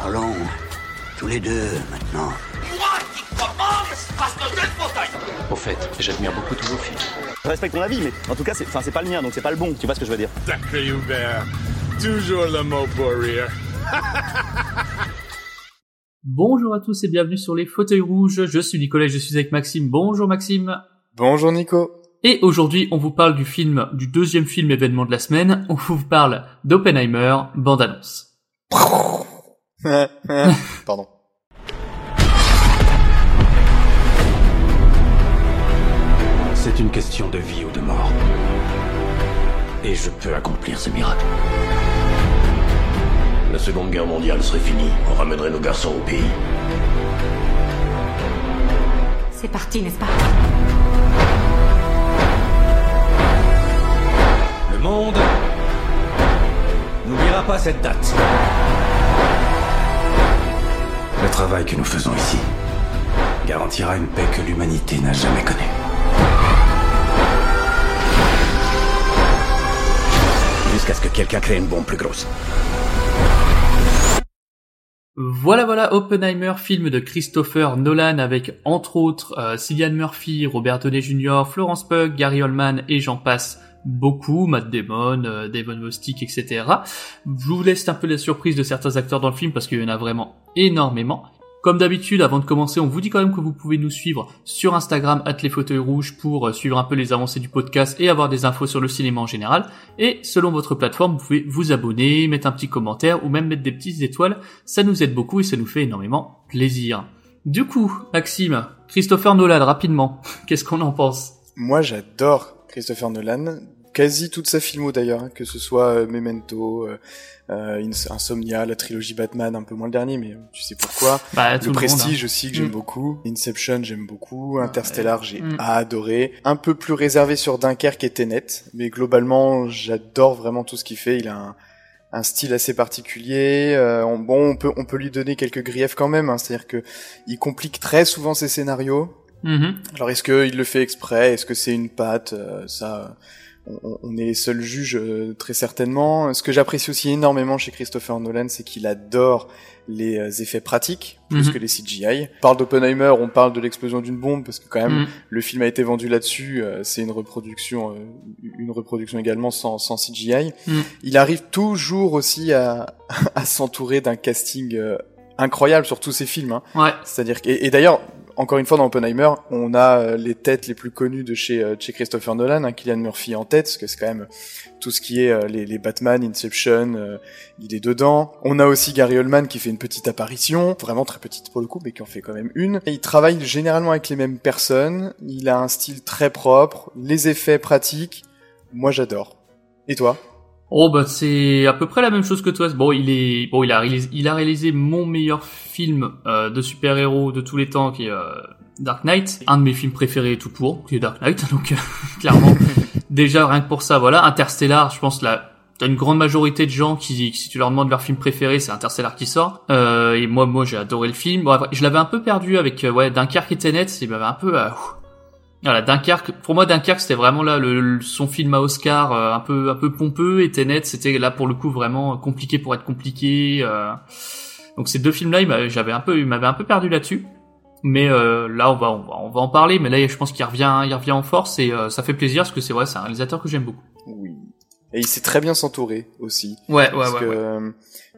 Parlons tous les deux maintenant. Moi qui commence parce que j'ai le fauteuil Au fait, j'admire beaucoup tous vos films. Je respecte ton avis, mais en tout cas, c'est, enfin, c'est pas le mien, donc c'est pas le bon. Tu vois ce que je veux dire Sacré Hubert, toujours le mot pour rire. Bonjour à tous et bienvenue sur les fauteuils rouges. Je suis Nicolas, je suis avec Maxime. Bonjour Maxime. Bonjour Nico. Et aujourd'hui, on vous parle du film, du deuxième film événement de la semaine. On vous parle d'Oppenheimer, bande-annonce. Pardon. C'est une question de vie ou de mort. Et je peux accomplir ce miracle. La Seconde Guerre mondiale serait finie. On ramènerait nos garçons au pays. C'est parti, n'est-ce pas? Le monde n'oubliera pas cette date. Le travail que nous faisons ici garantira une paix que l'humanité n'a jamais connue. Jusqu'à ce que quelqu'un crée une bombe plus grosse. Voilà, voilà, Oppenheimer, film de Christopher Nolan avec entre autres euh, Cillian Murphy, Robert Downey Jr., Florence Pugh, Gary Oldman et j'en passe beaucoup, Matt Damon, euh, Bostick, etc. Je vous laisse un peu la surprise de certains acteurs dans le film parce qu'il y en a vraiment énormément. Comme d'habitude, avant de commencer, on vous dit quand même que vous pouvez nous suivre sur Instagram, les fauteuils rouges, pour euh, suivre un peu les avancées du podcast et avoir des infos sur le cinéma en général. Et selon votre plateforme, vous pouvez vous abonner, mettre un petit commentaire ou même mettre des petites étoiles. Ça nous aide beaucoup et ça nous fait énormément plaisir. Du coup, Maxime, Christopher Nolan, rapidement, qu'est-ce qu'on en pense? Moi, j'adore Christopher Nolan. Quasi toute sa filmo d'ailleurs, hein, que ce soit euh, Memento, euh, euh, Insomnia, la trilogie Batman, un peu moins le dernier, mais tu sais pourquoi. Bah, le le monde, Prestige hein. aussi que j'aime Mm. beaucoup. Inception j'aime beaucoup. Interstellar j'ai Mm. adoré. Un peu plus réservé sur Dunkerque et Tenet, mais globalement j'adore vraiment tout ce qu'il fait. Il a un, un style assez particulier. Euh, on- bon, on peut on peut lui donner quelques griefs quand même. hein. C'est-à-dire que il complique très souvent ses scénarios. Mhm. Alors est-ce qu'il le fait exprès? Est-ce que c'est une patte? Euh, Ça, on, on est les seuls juges euh, très certainement. Ce que j'apprécie aussi énormément chez Christopher Nolan, c'est qu'il adore les euh, effets pratiques plus Mhm. que les CGI. On parle d'Oppenheimer, on parle de l'explosion d'une bombe parce que quand même Mhm. le film a été vendu là-dessus. euh, c'est une reproduction, euh, une reproduction également sans, sans CGI. Il arrive toujours aussi à, à s'entourer d'un casting euh, incroyable sur tous ses films. Hein. Ouais. C'est-à-dire et d'ailleurs, encore une fois dans Oppenheimer, on a euh, les têtes les plus connues de chez, euh, Christopher Nolan, hein, Killian Murphy en tête, parce que c'est quand même tout ce qui est euh, les, Batman, Inception, euh, il est dedans. On a aussi Gary Oldman qui fait une petite apparition, vraiment très petite pour le coup, mais qui en fait quand même une. Et il travaille généralement avec les mêmes personnes, il a un style très propre, les effets pratiques, moi j'adore. Et toi? Oh bah c'est à peu près la même chose que toi. Bon, il est bon, il a réalisé, il a réalisé mon meilleur film euh, de super-héros de tous les temps qui est euh, Dark Knight, un de mes films préférés tout court, qui est Dark Knight. Donc euh, clairement, déjà rien que pour ça, voilà. Interstellar, je pense là, t'as une grande majorité de gens qui, si tu leur demandes leur film préféré, c'est Interstellar qui sort. Euh, et moi, moi, j'ai adoré le film. Bon, après, je l'avais un peu perdu avec euh, ouais Dunkerque et Tenet. Il m'avait un peu euh. Voilà, Dunkerque. Pour moi, Dunkerque, c'était vraiment là le, son film à Oscar, euh, un peu un peu pompeux, et Tenet, c'était là pour le coup vraiment compliqué pour être compliqué. euh. Donc ces deux films-là, j'avais un peu, il m'avait un peu perdu là-dessus. Mais euh, là, on va, on va on va en parler. Mais là, je pense qu'il revient, il revient en force et euh, ça fait plaisir parce que c'est vrai, c'est un réalisateur que j'aime beaucoup. Et il sait très bien s'entourer aussi. Ouais, ouais, Parce ouais. que, ouais. euh,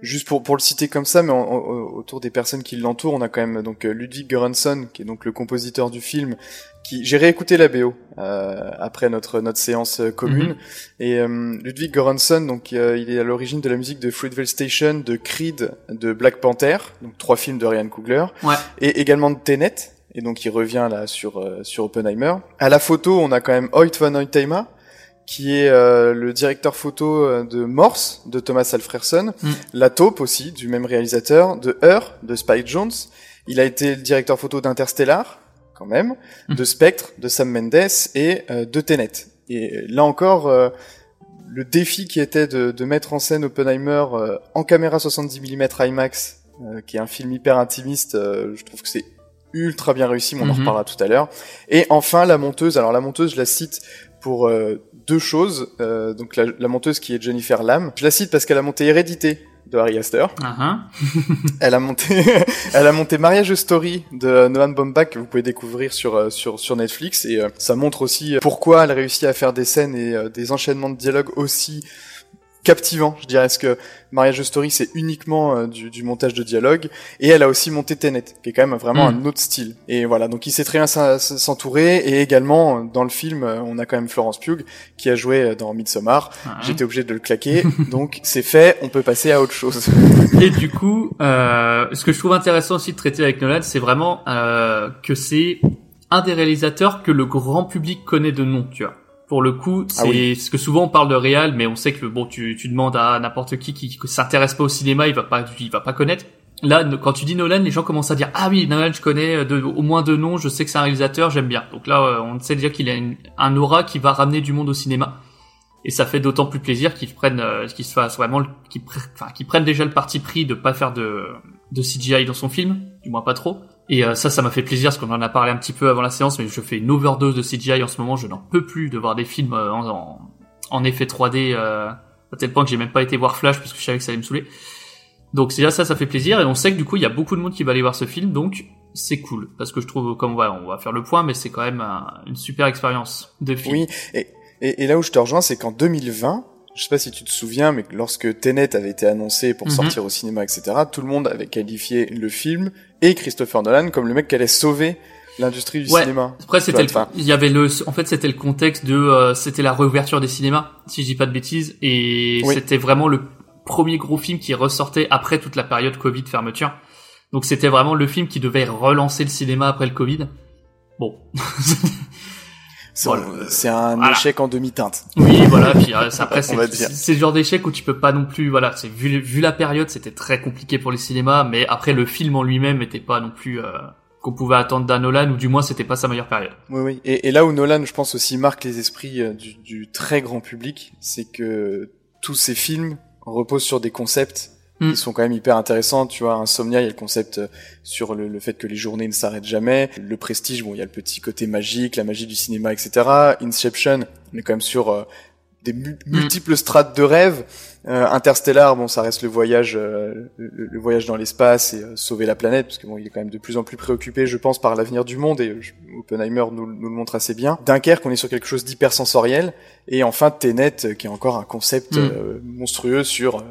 juste pour, pour le citer comme ça, mais en- en- autour des personnes qui l'entourent, on a quand même donc euh, Ludwig Göransson, qui est donc le compositeur du film, qui j'ai réécouté la BO euh, après notre notre séance euh, commune. Mhm. Et euh, Ludwig Göransson, donc euh, il est à l'origine de la musique de Fruitvale Station, de Creed, de Black Panther, donc trois films de Ryan Coogler, Ouais. et également de Tenet. Et donc il revient là sur euh, sur Oppenheimer. À la photo, on a quand même Hoyt van Hoytema, qui est euh, le directeur photo euh, de Morse de Thomas Alfredson, Mm. La Taupe aussi du même réalisateur, de Heur de Spike Jones. Il a été le directeur photo d'Interstellar quand même, Mm. de Spectre de Sam Mendes et euh, de Tenet. Et là encore, euh, le défi qui était de, de mettre en scène Oppenheimer euh, en caméra 70 mm IMAX, euh, qui est un film hyper intimiste, euh, je trouve que c'est ultra bien réussi, mais on en Mhm. reparlera tout à l'heure. Et enfin la monteuse, alors la monteuse je la cite pour euh, deux choses, Euh, donc la, la monteuse qui est Jennifer Lam, je la cite parce qu'elle a monté Hérédité de Harry Astor. Uh-huh. Elle a monté, elle a monté Mariage Story de Nolan Baumbach que vous pouvez découvrir sur euh, sur sur Netflix et euh, ça montre aussi pourquoi elle a réussi à faire des scènes et des enchaînements de dialogue aussi captivant, je dirais, parce que Mariage Story c'est uniquement euh, du, du, montage de dialogue, et elle a aussi monté Tenet, qui est quand même vraiment mm. un autre style. Et voilà, donc il sait très bien s'entourer, et également dans le film, euh, on a quand même Florence Pugh qui a joué euh, dans Midsommar. J'étais obligé de le claquer, donc c'est fait, on peut passer à autre chose. et du coup, euh, ce que je trouve intéressant aussi de traiter avec Nolan, c'est vraiment euh, que c'est un des réalisateurs que le grand public connaît de nom, tu vois. Pour le coup, ah c'est ce que souvent on parle de réal, mais on sait que bon, tu, tu demandes à n'importe qui qui s'intéresse pas au cinéma, il va pas, il va pas connaître. Là, quand tu dis Nolan, les gens commencent à dire ah oui, Nolan, je connais euh, de, au moins deux noms, je sais que c'est un réalisateur, j'aime bien. Donc là, euh, on sait déjà qu'il a un aura qui va ramener du monde au cinéma. Et ça fait d'autant plus plaisir qu'ils prennent, euh, qu'ils se fassent vraiment, qu'ils prennent déjà le parti pris de pas faire de, de CGI dans son film, du moins pas trop. Et euh, ça, ça m'a fait plaisir parce qu'on en a parlé un petit peu avant la séance, mais je fais une overdose de CGI en ce moment. Je n'en peux plus de voir des films euh, en, en, effet 3D euh, à tel point que j'ai même pas été voir Flash parce que je savais que ça allait me saouler. Donc déjà ça, ça fait plaisir et on sait que du coup il y a beaucoup de monde qui va aller voir ce film, donc c'est cool parce que je trouve comme voilà, on va faire le point, mais c'est quand même une super expérience de film. Oui, et, et, et là où je te rejoins, c'est qu'en 2020 je sais pas si tu te souviens, mais lorsque Tenet avait été annoncé pour mhm. sortir au cinéma, etc., tout le monde avait qualifié le film et Christopher Nolan comme le mec qui allait sauver l'industrie du cinéma. Après, c'était il y avait le, en fait, c'était le contexte de, euh, c'était la réouverture des cinémas, si je dis pas de bêtises, et c'était vraiment le premier gros film qui ressortait après toute la période Covid fermeture. Donc c'était vraiment le film qui devait relancer le cinéma après le Covid. Bon. C'est un échec en demi-teinte. Oui, voilà. Puis euh, après, c'est le genre d'échec où tu peux pas non plus. Voilà, c'est vu, vu la période, c'était très compliqué pour les cinémas, mais après le film en lui-même n'était pas non plus euh, qu'on pouvait attendre d'un Nolan, ou du moins c'était pas sa meilleure période. Oui, oui. Et, et, là où Nolan, je pense aussi marque les esprits euh, du, du très grand public, c'est que tous ces films reposent sur des concepts Mm. Ils sont quand même hyper intéressants. Tu vois, Insomnia, il y a le concept euh, sur le, le fait que les journées ne s'arrêtent jamais. Le prestige, bon, il y a le petit côté magique, la magie du cinéma, etc. Inception, on est quand même sur euh, des mm. multiples strates de rêve. Euh, Interstellar, bon, ça reste le voyage, le, le, voyage dans l'espace et sauver la planète, parce que bon, il est quand même de plus en plus préoccupé, je pense, par l'avenir du monde et Oppenheimer nous, nous, le montre assez bien. Dunkerque, on est sur quelque chose d'hyper sensoriel, et enfin Tenet, qui est encore un concept mm. monstrueux sur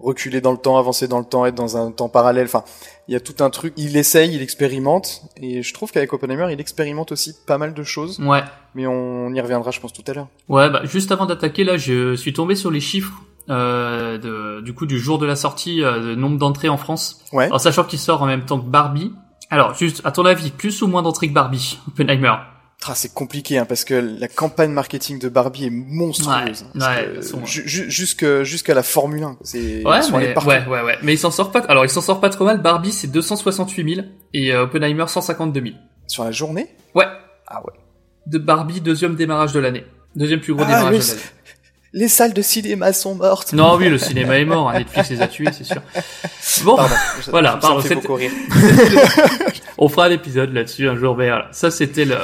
reculer dans le temps, avancer dans le temps, être dans un temps parallèle. Enfin, il y a tout un truc. Il essaye, il expérimente, et je trouve qu'avec Oppenheimer, il expérimente aussi pas mal de choses. Ouais. Mais on y reviendra, je pense, tout à l'heure. Ouais, bah juste avant d'attaquer, là, je suis tombé sur les chiffres. Euh, de, du coup du jour de la sortie euh, de nombre d'entrées en France. Ouais. Alors sachant qu'il sort en même temps que Barbie. Alors juste à ton avis, plus ou moins d'entrées que Barbie, Oppenheimer? C'est compliqué hein, parce que la campagne marketing de Barbie est monstrueuse. Ouais, ouais, jusqu'à la Formule 1. C'est ouais, mais, ouais, ouais, ouais. Mais il s'en sort pas. Alors il s'en sort pas trop mal. Barbie c'est 268 000 et euh, Oppenheimer 152 000. Sur la journée? Ouais. Ah ouais. De Barbie deuxième démarrage de l'année. Deuxième plus gros ah, démarrage de l'année. Les salles de cinéma sont mortes. Non, oui, le cinéma est mort. Hein, Netflix les a tués, c'est sûr. Bon, voilà. pardon, On fera l'épisode là-dessus un jour. Mais voilà, ça c'était le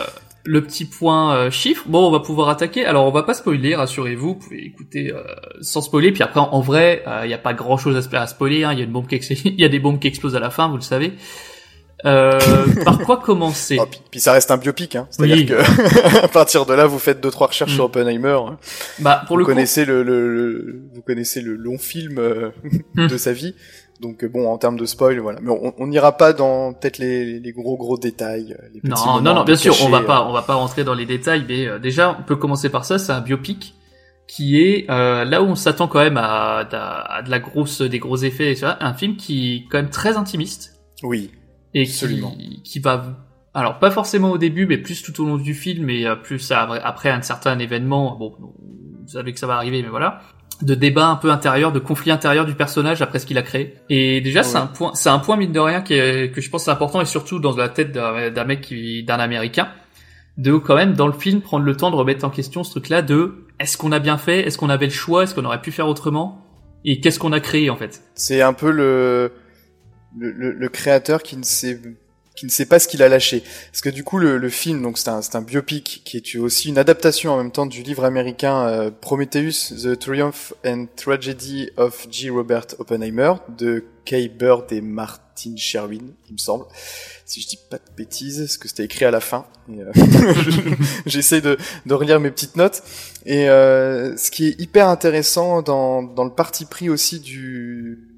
le petit point euh, chiffre. Bon, on va pouvoir attaquer. Alors, on va pas spoiler, rassurez-vous. Vous pouvez écouter euh, sans spoiler. Puis après, en, vrai, il euh, n'y a pas grand-chose à, à spoiler. Hein. Il y a une bombe qui il y a des bombes qui explosent à la fin, vous le savez. par quoi commencer? Oh, puis, ça reste un biopic, hein. C'est-à-dire que à partir de là, vous faites deux trois recherches sur mm. Oppenheimer. Hein. Bah pour vous le connaissez le, le, vous connaissez le long film mm. de sa vie. Donc euh, bon, en termes de spoil, voilà. Mais on n'ira pas dans peut-être les, les, gros gros détails. Euh, les petits non, non, non, bien sûr, on va pas, euh. on va pas rentrer dans les détails. Mais déjà, on peut commencer par ça. C'est un biopic qui est là où on s'attend quand même à, à, de la grosse, des gros effets. Vois, un film qui est quand même très intimiste. Oui. Et absolument. Qui, qui va alors pas forcément au début, mais plus tout au long du film et plus après un certain événement. Bon, vous savez que ça va arriver, mais voilà de débat un peu intérieur, de conflit intérieur du personnage après ce qu'il a créé. Et déjà, c'est un point, c'est un point mine de rien qui est, que je pense c'est important et surtout dans la tête d'un mec qui, d'un américain, de quand même dans le film prendre le temps de remettre en question ce truc-là de est-ce qu'on a bien fait, est-ce qu'on avait le choix, est-ce qu'on aurait pu faire autrement, et qu'est-ce qu'on a créé en fait? C'est un peu le, le, le créateur qui ne sait qui ne sait pas ce qu'il a lâché. Parce que du coup, le, le film, donc c'est un, c'est un biopic qui est aussi une adaptation en même temps du livre américain euh, Prometheus, The Triumph and Tragedy of G. Robert Oppenheimer de Kay Bird et Martin Sherwin, il me semble. Si je dis pas de bêtises, parce que c'était écrit à la fin. Euh, J'essaie de, de relire mes petites notes. Et euh, ce qui est hyper intéressant dans, dans le parti pris aussi du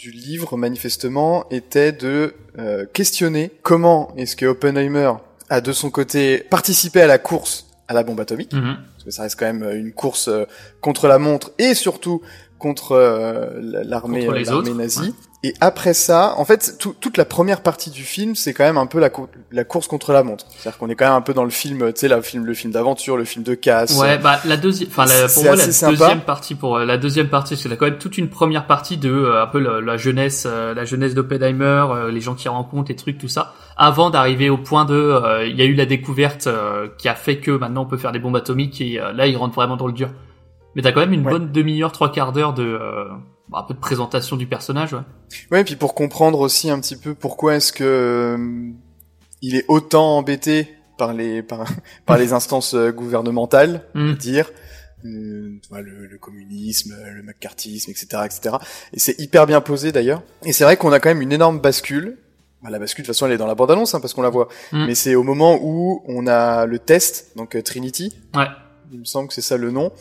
du livre, manifestement, était de euh, questionner comment est-ce que Oppenheimer a de son côté participé à la course à la bombe atomique, Mhm. parce que ça reste quand même euh, une course euh, contre la montre et surtout contre euh, l'armée nazie. Et après ça, en fait, tout- toute la première partie du film, c'est quand même un peu la, cou- la course contre la montre. C'est-à-dire qu'on est quand même un peu dans le film, tu sais, la film, le film d'aventure, le film de casse. Ouais, bah la deuxième, enfin pour moi la sympa. deuxième partie pour euh, la deuxième partie, c'est quand même toute une première partie de euh, un peu la, la jeunesse, euh, la jeunesse d'Oppenheimer, euh, les gens qui rencontrent, les trucs, tout ça, avant d'arriver au point de, euh, il y a eu la découverte euh, qui a fait que maintenant on peut faire des bombes atomiques et euh, là ils rentrent vraiment dans le dur. Mais t'as quand même une Ouais. bonne demi-heure, trois quarts d'heure de un peu de présentation du personnage. Ouais. Ouais, puis pour comprendre aussi un petit peu pourquoi est-ce que euh, il est autant embêté par les par, par les instances euh, gouvernementales, Mm. dire euh, le, le communisme, le macartisme, etc., etc. Et c'est hyper bien posé d'ailleurs. Et c'est vrai qu'on a quand même une énorme bascule. Bah, la bascule, de toute façon, elle est dans la bande-annonce hein, parce qu'on la voit. Mm. Mais c'est au moment où on a le test, donc Trinity. Ouais. Il me semble que c'est ça le nom,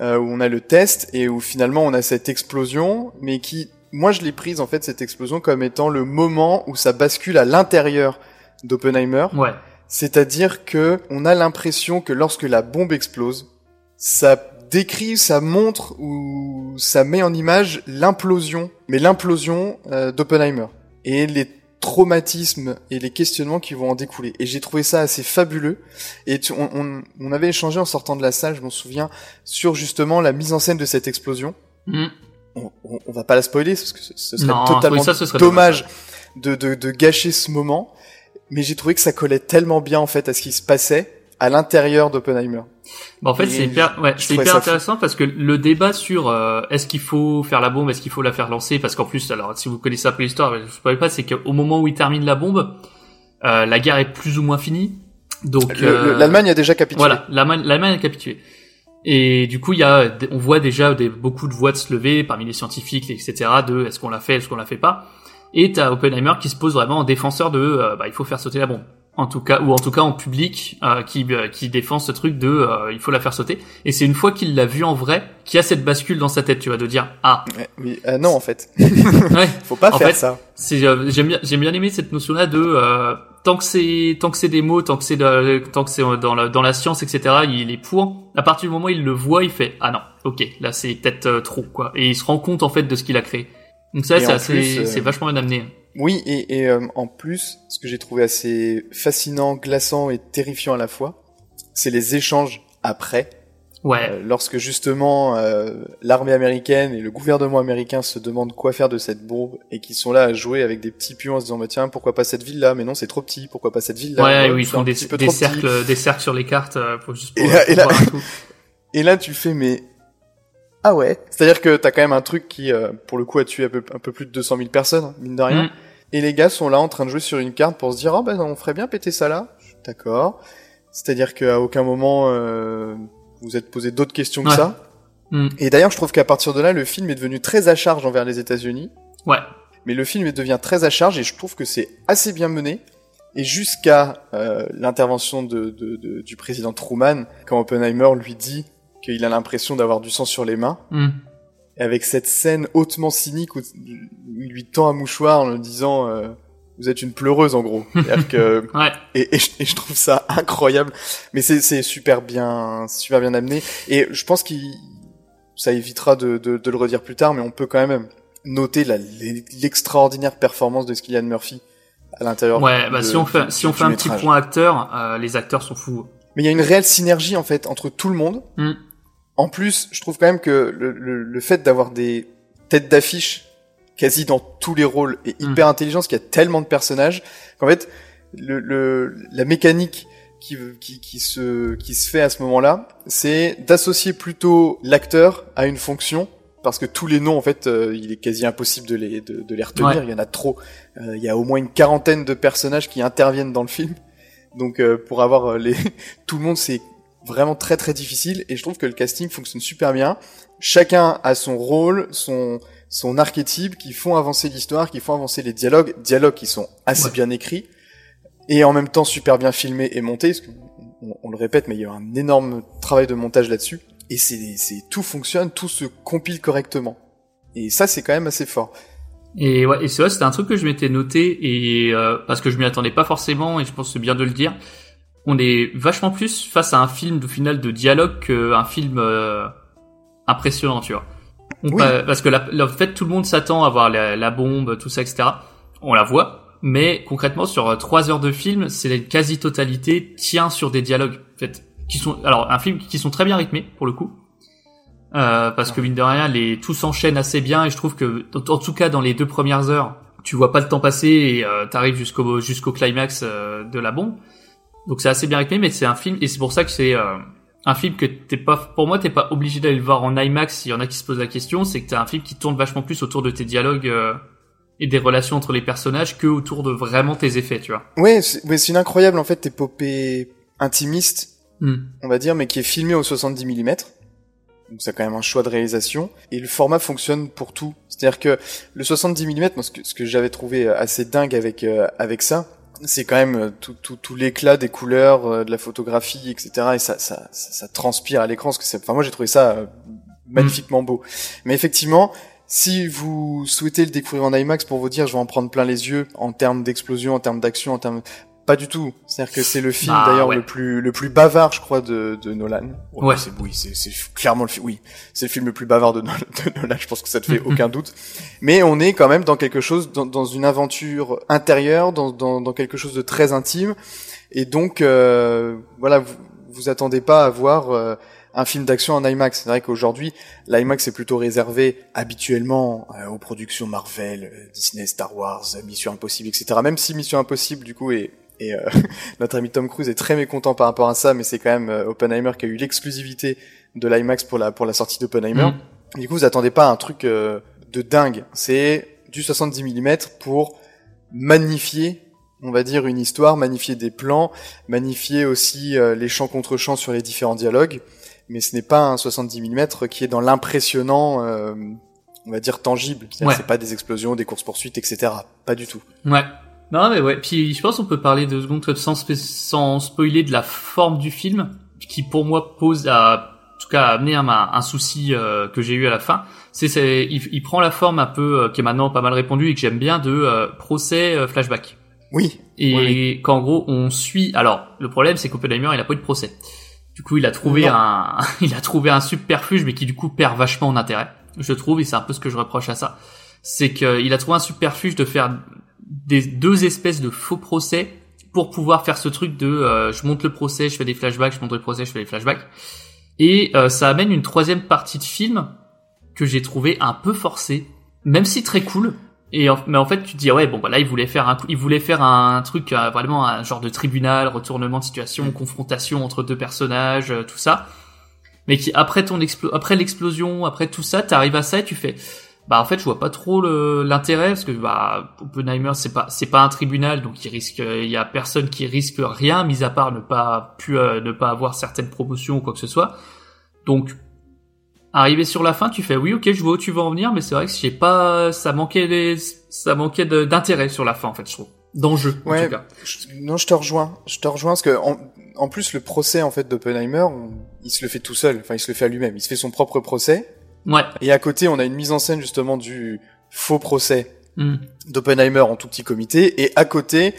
euh, où on a le test et où finalement on a cette explosion, mais qui, moi je l'ai prise en fait cette explosion comme étant le moment où ça bascule à l'intérieur d'Oppenheimer. Ouais. C'est-à-dire que on a l'impression que lorsque la bombe explose, ça décrit, ça montre ou ça met en image l'implosion, mais l'implosion euh, d'Oppenheimer et les traumatismes et les questionnements qui vont en découler. Et j'ai trouvé ça assez fabuleux. Et tu- on, on, on avait échangé en sortant de la salle, je m'en souviens, sur justement la mise en scène de cette explosion. Mm. On, on, va pas la spoiler parce que ce, ce serait Non, totalement oui, ça, ce serait dommage de, de, de gâcher ce moment. Mais j'ai trouvé que ça collait tellement bien en fait à ce qui se passait à l'intérieur d'Oppenheimer. Bah, en fait, c'est hyper, ouais, c'est hyper fou. intéressant parce que le débat sur euh, est-ce qu'il faut faire la bombe, est-ce qu'il faut la faire lancer, parce qu'en plus, alors si vous connaissez un peu l'histoire, je ne spoil pas, c'est qu'au moment où il termine la bombe, euh, la guerre est plus ou moins finie. Donc euh, L'Allemagne a déjà capitulé. Voilà, l'Allemagne a capitulé. Et du coup, il y a, on voit déjà des, beaucoup de voix de se lever parmi les scientifiques, etc. De est-ce qu'on l'a fait, est-ce qu'on l'a fait pas. Et t'as Oppenheimer qui se pose vraiment en défenseur de, euh, bah, il faut faire sauter la bombe. En tout cas, ou en tout cas en public, euh, qui euh, qui défend ce truc de, euh, il faut la faire sauter. Et c'est une fois qu'il l'a vu en vrai, qu'il y a cette bascule dans sa tête, tu vois, de dire, ah, oui, euh, non en fait. ouais, Faut pas En faire fait, ça. c'est euh, j'aime bien j'aime bien aimé cette notion là de euh, tant que c'est tant que c'est des mots tant que c'est tant que c'est dans la dans la science etc il est pour à partir du moment où il le voit il fait ah non ok là c'est peut-être trop quoi et il se rend compte en fait de ce qu'il a créé donc ça Et c'est euh, vachement bien amené Oui, et, et, euh, en plus, ce que j'ai trouvé assez fascinant, glaçant et terrifiant à la fois, c'est les échanges après, ouais. Euh, lorsque justement euh, l'armée américaine et le gouvernement américain se demandent quoi faire de cette bombe et qui sont là à jouer avec des petits pions en se disant bah tiens pourquoi pas cette ville là mais non c'est trop petit pourquoi pas cette ville là ouais, où ils font des, des petit. cercles des cercles sur les cartes pour juste pour, Et là- et pour là- coup. Et là, tu fais, mais... Ah ouais C'est-à-dire que t'as quand même un truc qui, euh, pour le coup, a tué un peu, un peu plus de 200 000 personnes, mine de rien. Mm. Et les gars sont là en train de jouer sur une carte pour se dire, ah ben on ferait bien péter ça là. D'accord. C'est-à-dire qu'à aucun moment, euh, vous êtes posé d'autres questions que Ouais. ça. Mm. Et d'ailleurs, je trouve qu'à partir de là, le film est devenu très à charge envers les États-Unis. ouais Mais le film devient très à charge et je trouve que c'est assez bien mené. Et jusqu'à euh, l'intervention de, de- de- du président Truman, quand Oppenheimer lui dit qu'il a l'impression d'avoir du sang sur les mains, Mm. et avec cette scène hautement cynique où il lui tend un mouchoir en lui disant euh, vous êtes une pleureuse en gros. Que ouais et, et je, et je trouve ça incroyable, mais c'est super bien super bien amené et je pense qu'il ça évitera de, de, de le redire plus tard, mais on peut quand même noter l'extraordinaire performance de Cillian Murphy à l'intérieur. ouais bah de- si on fait si on fait un petit point acteur euh, les acteurs sont fous Mais il y a une réelle synergie en fait entre tout le monde. Mm. En plus, je trouve quand même que le, le, le fait d'avoir des têtes d'affiche quasi dans tous les rôles est Mm. hyper intelligent, parce qu'il y a tellement de personnages qu'en fait, le, le, la mécanique qui, qui, qui, se, qui se fait à ce moment-là, c'est d'associer plutôt l'acteur à une fonction parce que tous les noms en fait, euh, il est quasi impossible de les de, de les retenir. Ouais. Il y en a trop. Euh, il y a au moins une quarantaine de personnages qui interviennent dans le film. Donc euh, pour avoir les tout le monde, c'est vraiment très très difficile. Et je trouve que le casting fonctionne super bien. Chacun a son rôle, son son archétype, qui font avancer l'histoire, qui font avancer les dialogues, dialogues qui sont assez Ouais. bien écrits et en même temps super bien filmés et montés. Parce que on, on le répète, mais il y a un énorme travail de montage là-dessus. Et c'est, c'est, tout fonctionne, tout se compile correctement. Et ça, c'est quand même assez fort. Et ouais, et c'est c'était un truc que je m'étais noté et euh, parce que je m'y attendais pas forcément et je pense c'est bien de le dire. On est vachement plus face à un film au final de dialogue qu'un film euh, impressionnant, tu vois. On Oui. pa- parce que la, la- en fait, tout le monde s'attend à voir la, la bombe, tout ça, etc. On la voit, mais concrètement sur euh, trois heures de film, c'est la quasi-totalité tient sur des dialogues, en fait, qui sont alors un film qui sont très bien rythmés pour le coup. Euh, parce que mine de rien, les tout s'enchaîne assez bien et je trouve que en en tout cas dans les deux premières heures, tu vois pas le temps passer et euh, t'arrives jusqu'au jusqu'au climax euh, de la bombe. Donc c'est assez bien rythmé, mais c'est un film et c'est pour ça que c'est euh, un film que t'es pas, pour moi t'es pas obligé d'aller le voir en IMAX. S'il y en a qui se posent la question, c'est que t'as un film qui tourne vachement plus autour de tes dialogues euh, et des relations entre les personnages que autour de vraiment tes effets, tu vois. Ouais, c'est, une incroyable, en fait, épopée intimiste, Hmm. on va dire, mais qui est filmée au 70 mm. Donc c'est quand même un choix de réalisation. Et le format fonctionne pour tout. C'est-à-dire que le 70 mm, moi, ce que, ce que j'avais trouvé assez dingue avec, euh, avec ça, c'est quand même euh, tout, tout, l'éclat des couleurs, euh, de la photographie, etc. Et ça, ça, transpire à l'écran. Que c'est, enfin, moi, j'ai trouvé ça euh, magnifiquement beau. Mais effectivement, si vous souhaitez le découvrir en IMAX pour vous dire, je vais en prendre plein les yeux en termes d'explosion, en termes d'action, en termes pas du tout. C'est-à-dire que c'est le film Bah, d'ailleurs ouais. le plus le plus bavard, je crois, de, de Nolan. Ouais. C'est oui, c'est clairement le film. Oui, c'est le film le plus bavard de, Nol- de Nolan. Je pense que ça te fait aucun doute. Mais on est quand même dans quelque chose, dans, dans une aventure intérieure, dans, dans dans quelque chose de très intime. Et donc euh, voilà, vous vous attendez pas à voir euh, un film d'action en IMAX. C'est vrai qu'aujourd'hui, l'IMAX est plutôt réservé habituellement euh, aux productions Marvel, euh, Disney, Star Wars, euh, Mission Impossible, etc. Même si Mission Impossible, du coup, est, et euh, notre ami Tom Cruise est très mécontent par rapport à ça, mais c'est quand même euh, Oppenheimer qui a eu l'exclusivité de l'IMAX pour la pour la sortie d'Oppenheimer. Mhm. Du coup, vous attendez pas un truc euh, de dingue. C'est du 70 mm pour magnifier, on va dire, une histoire, magnifier des plans, magnifier aussi euh, les champs contre champs sur les différents dialogues. Mais ce n'est pas un 70 mm qui est dans l'impressionnant, euh, on va dire tangible. C'est-à-dire Ouais. C'est pas des explosions, des courses poursuites, etc. Pas du tout. Ouais. Non mais ouais. Puis je pense qu'on peut parler deux secondes sans, sp- sans spoiler de la forme du film, qui pour moi pose à en tout cas a amené un, un souci euh, que j'ai eu à la fin. C'est, c'est il, il prend la forme un peu euh, qui est maintenant pas mal répandue et que j'aime bien de euh, procès euh, flashback. Oui. Et Oui, qu'en gros on suit. Alors le problème c'est qu'Oppenheimer il a pas eu de procès. Du coup il a trouvé Non. un il a trouvé un subterfuge mais qui du coup perd vachement en intérêt. Je trouve et c'est un peu ce que je reproche à ça. C'est qu'il a trouvé un subterfuge de faire des deux espèces de faux procès pour pouvoir faire ce truc de euh, je monte le procès, je fais des flashbacks, je monte le procès, je fais des flashbacks. Et euh, ça amène une troisième partie de film que j'ai trouvé un peu forcée, même si très cool. Et en- mais en fait, tu te dis ouais bon bah là il voulait faire un il voulait faire un truc euh, vraiment un genre de tribunal, retournement de situation, confrontation entre deux personnages, euh, tout ça. Mais qui après ton explo après l'explosion, après tout ça, t'arrives à ça et tu fais bah en fait je vois pas trop l'intérêt parce que bah Oppenheimer c'est pas c'est pas un tribunal donc il risque il y a personne qui risque rien mis à part ne pas pu euh, ne pas avoir certaines promotions ou quoi que ce soit donc arrivé sur la fin tu fais oui ok je vois où tu veux en venir mais c'est vrai que j'ai pas ça manquait des, ça manquait d'intérêt sur la fin en fait je trouve d'enjeu en tout cas non, je te rejoins. Je te rejoins parce que en, en plus le procès en fait d'Oppenheimer, il se le fait tout seul. Enfin, il se le fait à lui-même. Il se fait son propre procès. Ouais Et à côté, on a une mise en scène justement du faux procès Hmm. d'Oppenheimer en tout petit comité. Et à côté,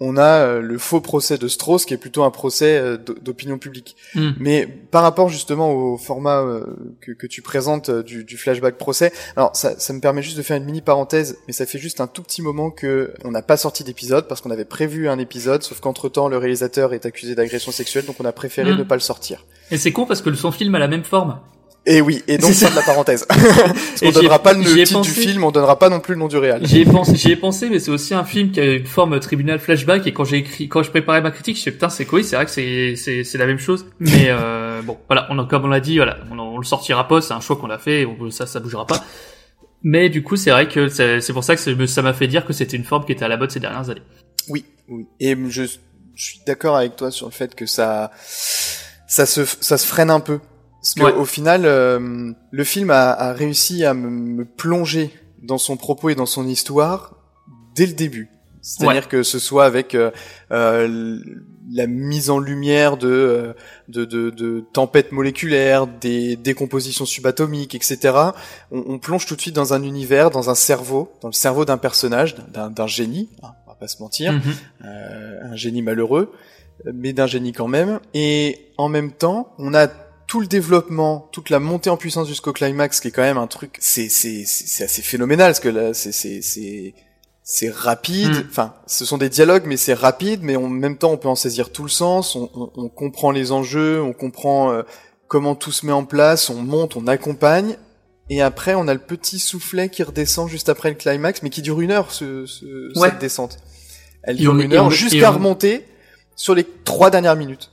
on a euh, le faux procès de Strauss qui est plutôt un procès euh, d'opinion publique. Hmm. Mais par rapport justement au format euh, que, que tu présentes du, du flashback procès, alors ça, ça me permet juste de faire une mini parenthèse, mais ça fait juste un tout petit moment que on n'a pas sorti d'épisode parce qu'on avait prévu un épisode, sauf qu'entre temps le réalisateur est accusé d'agression sexuelle, donc on a préféré Hmm. ne pas le sortir. et c'est con parce que son film a la même forme Et oui, et donc C'est c'est de la parenthèse. parce ai- donnera pas le titre du film, on donnera pas non plus le nom du réal. J'y ai pensé, j'y ai pensé, mais c'est aussi un film qui a une forme tribunal flashback. Et quand j'ai écrit, quand je préparais ma critique, je sais putain, c'est quoi C'est vrai que c'est c'est c'est la même chose. Mais euh, bon, voilà, on a, comme on l'a dit, voilà, on, on le sortira pas, c'est un choix qu'on a fait, on, ça, ça bougera pas. Mais du coup, c'est vrai que c'est c'est pour ça que ça m'a fait dire que c'était une forme qui était à la mode ces dernières années. Oui, oui. Et je, je suis d'accord avec toi sur le fait que ça, ça se, ça se freine un peu. Parce que Ouais. final, euh, le film a, a réussi à me, me plonger dans son propos et dans son histoire dès le début. C'est-à-dire Ouais. que ce soit avec euh, euh, la mise en lumière de, euh, de, de, de tempêtes moléculaires, des décompositions subatomiques, etc. On, on plonge tout de suite dans un univers, dans un cerveau, dans le cerveau d'un personnage, d'un génie, hein, on va pas se mentir Mhm. un génie malheureux, mais d'un génie quand même. Et en même temps, on a tout le développement, toute la montée en puissance jusqu'au climax, qui est quand même un truc, c'est c'est assez phénoménal, parce que là, c'est c'est c'est c'est rapide. Mm. Enfin, ce sont des dialogues, mais c'est rapide, mais en même temps, on peut en saisir tout le sens. On, on, on comprend les enjeux, on comprend euh, comment tout se met en place, on monte, on accompagne. Et après, on a le petit soufflet qui redescend juste après le climax, mais qui dure une heure, ce, ce- Ouais. cette descente. Elle dure une heure jusqu'à on- remonter sur les trois dernières minutes.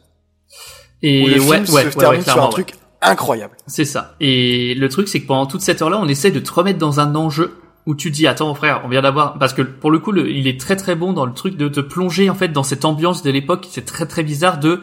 Et le ouais, film ouais, se ouais, termine sur un truc incroyable. C'est ça. Et le truc, c'est que pendant toute cette heure-là, on essaie de te remettre dans un enjeu où tu te dis, attends, frère, on vient d'avoir, parce que pour le coup, le- il est très très bon dans le truc de te plonger, en fait, dans cette ambiance de l'époque, c'est très très bizarre de,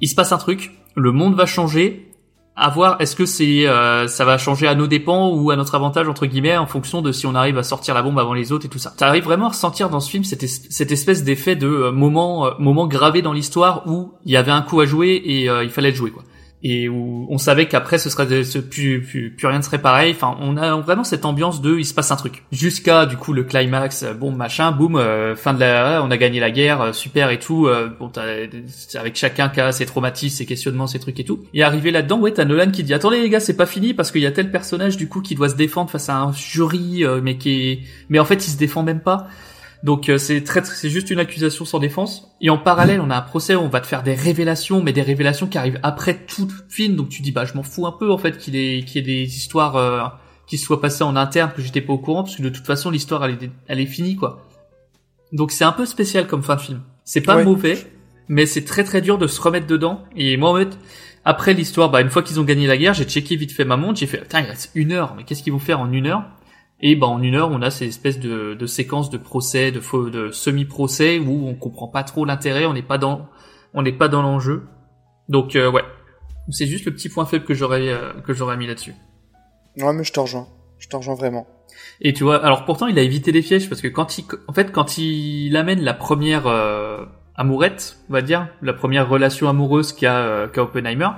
il se passe un truc, le monde va changer, à voir, est-ce que c'est, euh, ça va changer à nos dépens ou à notre avantage, entre guillemets, en fonction de si on arrive à sortir la bombe avant les autres et tout ça. T'arrives vraiment à ressentir dans ce film cette espèce d'effet de euh, moment, euh, moment gravé dans l'histoire où il y avait un coup à jouer et euh, il fallait le jouer, quoi et où on savait qu'après ce serait de- ce- plus, plus plus rien ne serait pareil. Enfin on a vraiment cette ambiance de il se passe un truc. Jusqu'à du coup le climax euh, bon machin boum euh, fin de la on a gagné la guerre euh, super et tout euh, avec chacun qui a ses traumatismes ses questionnements ses trucs et tout. Et arrivé là dedans ouais t'as Nolan qui dit attendez les gars c'est pas fini parce qu'il y a tel personnage du coup qui doit se défendre face à un jury euh, mais qui est mais en fait il se défend même pas donc euh, c'est très, très- c'est juste une accusation sans défense. Et en parallèle, on a un procès où on va te faire des révélations, mais des révélations qui arrivent après tout le film. Donc tu dis bah je m'en fous un peu en fait qu'il ait qu'il y ait des histoires euh, qui se soient passées en interne que j'étais pas au courant parce que de toute façon l'histoire elle est elle est finie quoi. Donc c'est un peu spécial comme fin de film. C'est pas Ouais. mauvais, mais c'est très très dur de se remettre dedans. Et moi en fait après l'histoire, bah une fois qu'ils ont gagné la guerre, j'ai checké vite fait ma montre, j'ai fait putain il reste une heure, mais qu'est-ce qu'ils vont faire en une heure? Et ben en une heure, on a ces espèces de, de séquences de procès, de, faux- de semi-procès où on comprend pas trop l'intérêt, on n'est pas dans, on n'est pas dans l'enjeu. Donc euh, ouais, c'est juste le petit point faible que j'aurais euh, que j'aurais mis là-dessus. Ouais, mais je te rejoins. Je te rejoins vraiment. Et tu vois, alors pourtant il a évité les pièges parce que quand il, en fait, quand il amène la première euh, amourette, on va dire, la première relation amoureuse qu'a euh, qu'a Oppenheimer.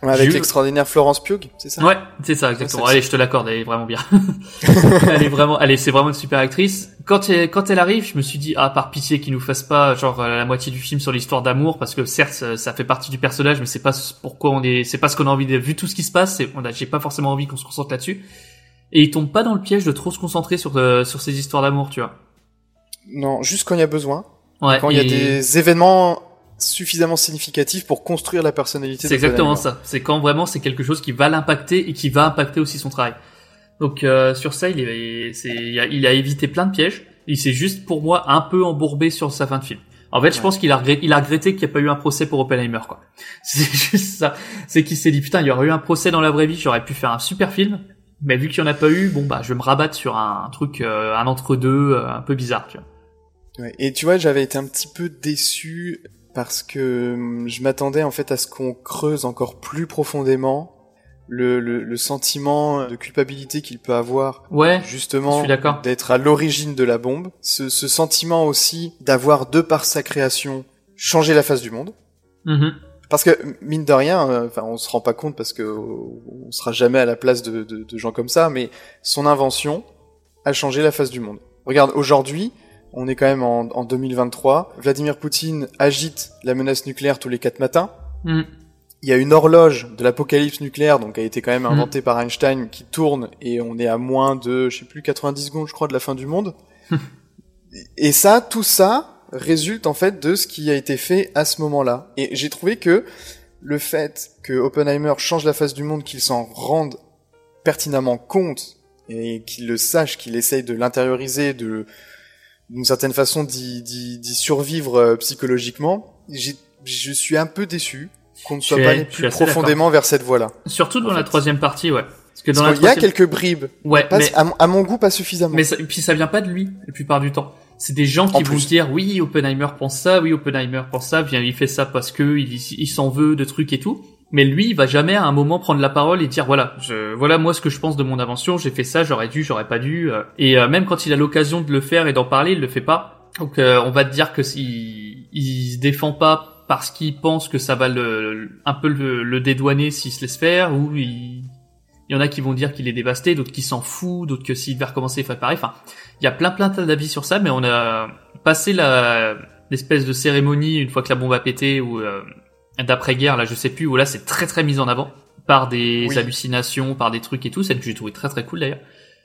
Avec l'extraordinaire Florence Pugh, c'est ça? Ouais, c'est ça, exactement. Ouais, Allez, je te l'accorde, elle est vraiment bien. elle est vraiment, allez, c'est vraiment une super actrice. Quand elle, quand elle arrive, je me suis dit, ah, par pitié qu'il nous fasse pas, genre, euh, la moitié du film sur l'histoire d'amour, parce que certes, ça, ça fait partie du personnage, mais c'est pas ce- pourquoi on est, c'est pas ce qu'on a envie de, vu tout ce qui se passe, on a, j'ai pas forcément envie qu'on se concentre là-dessus. Et il tombe pas dans le piège de trop se concentrer sur, euh, sur ces histoires d'amour, tu vois. Non, juste quand il y a besoin. Ouais. Quand il y a des événements suffisamment significatifs pour construire la personnalité C'est exactement ça. C'est quand vraiment c'est quelque chose qui va l'impacter et qui va impacter aussi son travail. Donc euh, sur ça, il, est, il, a, il a évité plein de pièges. Il s'est juste pour moi un peu embourbé sur sa fin de film. En fait, je pense qu'il a, regret- il a regretté qu'il n'y a pas eu un procès pour Oppenheimer, quoi. C'est juste ça. C'est qu'il s'est dit putain, il y aurait eu un procès dans la vraie vie, j'aurais pu faire un super film. Mais vu qu'il n'y en a pas eu, bon bah je vais me rabattre sur un, un truc, euh, un entre deux, un peu bizarre, tu vois. Ouais. Et tu vois, j'avais été un petit peu déçu parce que hum, je m'attendais en fait à ce qu'on creuse encore plus profondément le, le, le sentiment de culpabilité qu'il peut avoir Ouais. justement d'être à l'origine de la bombe. Ce, ce sentiment aussi d'avoir, de par sa création, changé la face du monde. Mhm. Parce que mine de rien, euh, enfin on se rend pas compte parce que euh, on sera jamais à la place de, de, de gens comme ça, mais son invention a changé la face du monde. Regarde, aujourd'hui, on est quand même en, en 2023. Vladimir Poutine agite la menace nucléaire tous les quatre matins. Mhm. Il y a une horloge de l'apocalypse nucléaire, donc qui a été quand même Mhm. inventée par Einstein, qui tourne et on est à moins de, je sais plus, 90 secondes, je crois, de la fin du monde. et ça, tout ça résulte en fait de ce qui a été fait à ce moment-là. Et j'ai trouvé que le fait que Oppenheimer change la face du monde, qu'il s'en rende pertinemment compte et qu'il le sache, qu'il essaye de l'intérioriser, de d'une certaine façon d'y d'y- d'y survivre euh, psychologiquement, je suis un peu déçu qu'on ne soit pas allé plus profondément vers cette voie-là. Surtout dans En la fait. troisième partie, ouais. Parce que dans Parce la qu'il y a quelques bribes, Ouais, mais, à, mon- à mon goût pas suffisamment. mais ça, puis ça vient pas de lui, la plupart du temps. C'est des gens En qui vont plus. dire, oui, Oppenheimer pense ça, oui, Oppenheimer pense ça, bien, il fait ça parce que il, il s'en veut de trucs et tout. Mais lui, il va jamais à un moment prendre la parole et dire, voilà, je, voilà moi ce que je pense de mon invention, j'ai fait ça, j'aurais dû, j'aurais pas dû. euh. Et euh, même quand il a l'occasion de le faire et d'en parler, il le fait pas. Donc euh, on va te dire que s'il il se défend pas parce qu'il pense que ça va le, un peu le, le dédouaner s'il se laisse faire, ou il, il y en a qui vont dire qu'il est dévasté, d'autres qui s'en foutent, d'autres que s'il va recommencer, il fait pareil. Enfin, il y a plein plein d'avis sur ça, mais on a passé la l'espèce de cérémonie une fois que la bombe a pété ou euh, d'après-guerre, là je sais plus, où là c'est très très mis en avant par des Oui. hallucinations, par des trucs et tout, celle que j'ai trouvé très très cool d'ailleurs.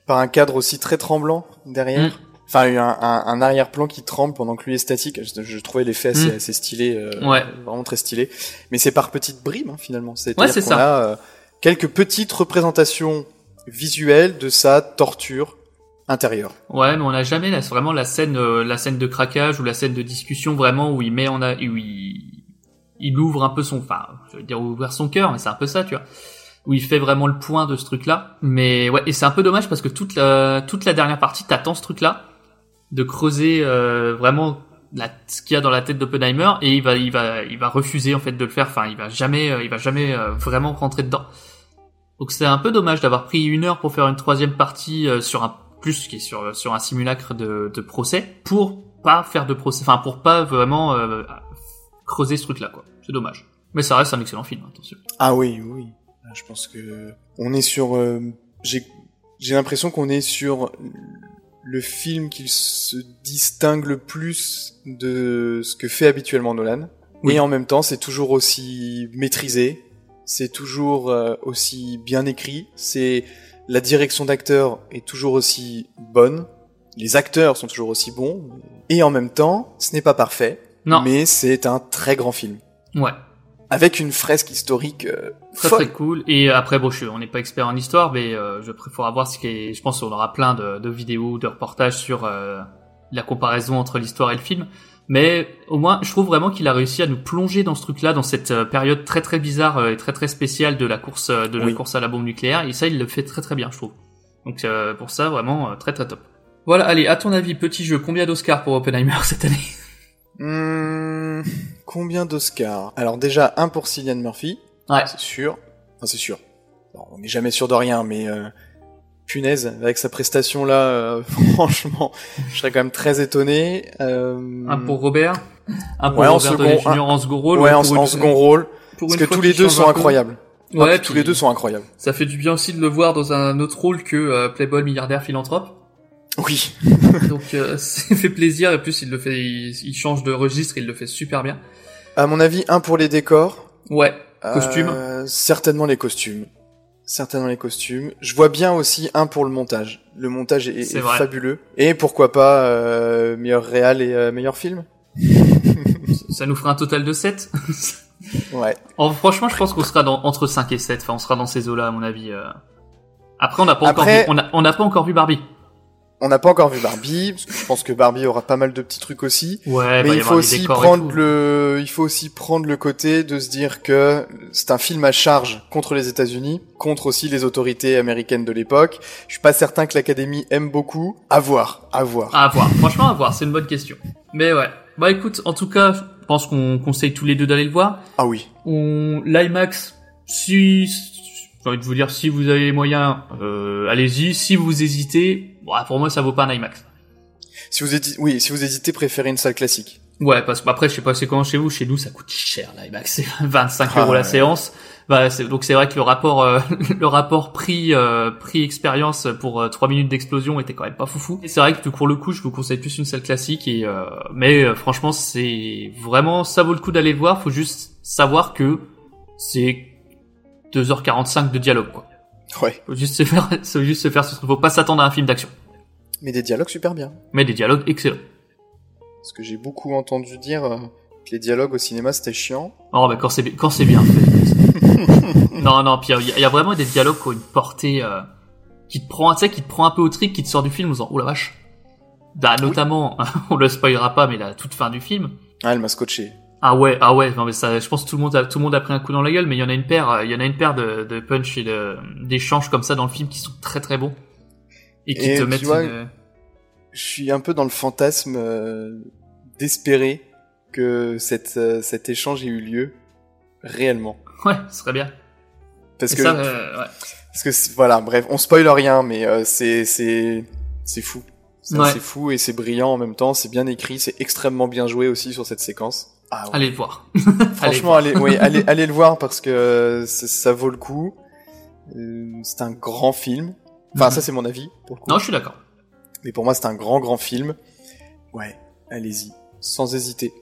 Par un cadre aussi très tremblant derrière. Mm. Enfin, un, un, un arrière-plan qui tremble pendant que lui est statique. Je, je trouvais l'effet assez, Mm. assez stylé, euh, Ouais. vraiment très stylé. Mais c'est par petites bribes hein, finalement. C'est Ouais, ça. a euh, quelques petites représentations visuelles de sa torture intérieure. Ouais, mais on n'a jamais la, vraiment la scène, euh, la scène de craquage ou la scène de discussion vraiment où il met en a, où il, il ouvre un peu son, enfin, je veux dire ouvrir son cœur, mais c'est un peu ça, tu vois, où il fait vraiment le point de ce truc-là. Mais ouais, et c'est un peu dommage parce que toute la, toute la dernière partie, t'attends ce truc-là, de creuser euh, vraiment la, ce qu'il y a dans la tête d'Oppenheimer et il va, il va, il va refuser en fait de le faire. Enfin, il va jamais, euh, il va jamais euh, vraiment rentrer dedans. Donc c'est un peu dommage d'avoir pris une heure pour faire une troisième partie euh, sur un plus qui est sur sur un simulacre de, de procès pour pas faire de procès, enfin pour pas vraiment euh, creuser ce truc-là quoi. C'est dommage. Mais ça reste un excellent film, attention. Ah oui, oui. Je pense que on est sur. euh, j'ai j'ai l'impression qu'on est sur le film qui se distingue le plus de ce que fait habituellement Nolan. Oui. Et en même temps, c'est toujours aussi maîtrisé. C'est toujours euh, aussi bien écrit. C'est la direction d'acteur est toujours aussi bonne. Les acteurs sont toujours aussi bons. Et en même temps, ce n'est pas parfait. Non. Mais c'est un très grand film. Ouais. Avec une fresque historique euh, Très folle. très cool. Et après, bon, je, on n'est pas expert en histoire, mais euh, je préfère avoir ce qui est. Je pense qu'on aura plein de, de vidéos, de reportages sur euh, la comparaison entre l'histoire et le film. Mais au moins, je trouve vraiment qu'il a réussi à nous plonger dans ce truc-là, dans cette euh, période très très bizarre euh, et très très spéciale de la course euh, de la Oui. course à la bombe nucléaire. Et ça, il le fait très très bien, je trouve. Donc euh, pour ça, vraiment euh, très très top. Voilà, allez, à ton avis, petit jeu, combien d'Oscars pour Oppenheimer cette année? Hmm, combien d'Oscars Alors déjà un pour Cillian Murphy, Ouais. c'est sûr. Enfin c'est sûr. Non, on n'est jamais sûr de rien, mais euh, punaise, avec sa prestation là, euh, franchement, je serais quand même très étonné. Euh, Un pour Robert, un pour Ouais, en Robert second, Downey Jr. un- en second rôle, ouais, ou en, en second rôle, pour parce que tous les deux sont incroyables. Ouais, tous les deux sont incroyables. Ça fait du bien aussi de le voir dans un autre rôle que euh, Playboy milliardaire philanthrope. Oui. Donc euh, ça fait plaisir et plus il le fait, il, il change de registre, il le fait super bien. À mon avis, un pour les décors. Ouais, costume. Euh, certainement les costumes. Certainement les costumes. Je vois bien aussi un pour le montage. Le montage est, fabuleux. Et pourquoi pas euh, meilleur réal et euh, meilleur film Ça nous fera un total de 7. Ouais. franchement, je pense qu'on sera dans, entre 5 et 7. Enfin, on sera dans ces eaux-là, à mon avis. euh. Après, on n'a pas encore vu, on a- on n'a pas encore vu Barbie. On n'a pas encore vu Barbie, parce que je pense que Barbie aura pas mal de petits trucs aussi. Ouais, Mais va y il faut aussi prendre le, il faut aussi prendre le côté de se dire que c'est un film à charge contre les États-Unis, contre aussi les autorités américaines de l'époque. Je suis pas certain que l'Académie aime beaucoup. À voir, à voir. À voir. Franchement, à voir. C'est une bonne question. Mais ouais. Bah écoute, en tout cas, je pense qu'on conseille tous les deux d'aller le voir. Ah oui. On l'IMAX, si j'ai envie de vous dire, si vous avez les moyens, euh, allez-y. Si vous hésitez, bon, pour moi, ça vaut pas un IMAX. Si vous hésitez, oui, si vous hésitez, préférez une salle classique. Ouais, parce que après, je sais pas c'est comment chez vous. Chez nous, ça coûte cher l'IMAX. C'est 25 Ah, euros la séance. Bah, c'est- donc c'est vrai que le rapport, euh, le rapport prix euh, prix expérience pour euh, 3 minutes d'explosion était quand même pas foufou. C'est vrai que pour le coup, je vous conseille plus une salle classique. Et euh, mais euh, franchement, c'est vraiment ça vaut le coup d'aller le voir. Faut juste savoir que c'est 2h45 de dialogue quoi. Ouais. Faut juste se faire, faut juste se faire, faut pas s'attendre à un film d'action. Mais des dialogues super bien. Mais des dialogues excellents. Parce que j'ai beaucoup entendu dire euh, que les dialogues au cinéma c'était chiant. Oh, bah, quand c'est, quand c'est bien fait. non, non, puis il y, a- il y a vraiment des dialogues qui ont une portée, euh, qui te prend, tu sais, qui te prend un peu au trip, qui te sort du film en disant, oh la vache. Bah, notamment, on le spoilera pas, mais la toute fin du film. Ah, elle m'a scotché. Ah ouais, ah ouais, non mais ça, je pense que tout le monde a, tout le monde a pris un coup dans la gueule, mais il y en a une paire, euh, il y en a une paire de, de punch et d'échanges comme ça dans le film qui sont très très bons. Et qui Et te mettent vois, une- Je suis un peu dans le fantasme euh, d'espérer que cette, euh, cet échange ait eu lieu réellement. Ouais, ce serait bien. Parce Et que, ça, euh, ouais. parce que voilà, bref, on spoil rien, mais c'est c'est c'est fou. C'est Ouais. fou et c'est brillant en même temps. C'est bien écrit, c'est extrêmement bien joué aussi sur cette séquence. Ah ouais. Allez le voir. Franchement, allez, oui, allez, allez le voir parce que ça, ça vaut le coup. Euh, c'est un grand film. Enfin, Mhm. ça c'est mon avis pour le coup. Non, je suis d'accord. Mais pour moi, c'est un grand, grand film. Ouais, allez-y, sans hésiter.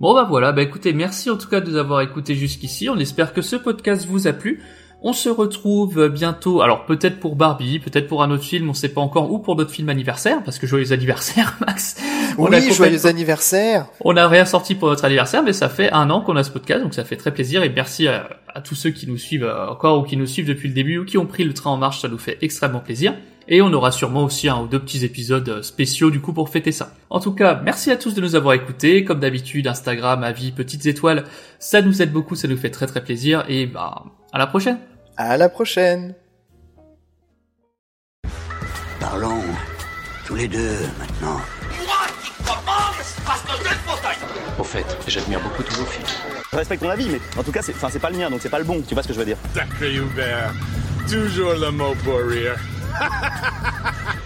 Bon bah voilà, bah écoutez, merci en tout cas de nous avoir écoutés jusqu'ici. On espère que ce podcast vous a plu. On se retrouve bientôt, alors peut-être pour Barbie, peut-être pour un autre film, on sait pas encore, ou pour notre film anniversaire, parce que joyeux anniversaire, Max. On oui, joyeux anniversaire. On n'a rien sorti pour notre anniversaire, mais ça fait un an qu'on a ce podcast, donc ça fait très plaisir et merci à, à tous ceux qui nous suivent euh, encore ou qui nous suivent depuis le début ou qui ont pris le train en marche, ça nous fait extrêmement plaisir. Et on aura sûrement aussi un ou deux petits épisodes euh, spéciaux du coup pour fêter ça. En tout cas, merci à tous de nous avoir écoutés. Comme d'habitude, Instagram, avis, petites étoiles, ça nous aide beaucoup, ça nous fait très très plaisir et bah à la prochaine. À la prochaine. Parlons tous les deux maintenant. Moi qui commande, parce que je le fauteuil Au fait, j'admire beaucoup tous vos films. Je respecte ton avis, mais en tout cas, c'est, enfin, c'est pas le mien, donc c'est pas le bon. Tu vois ce que je veux dire Sacré Hubert. Toujours le mot pour rire.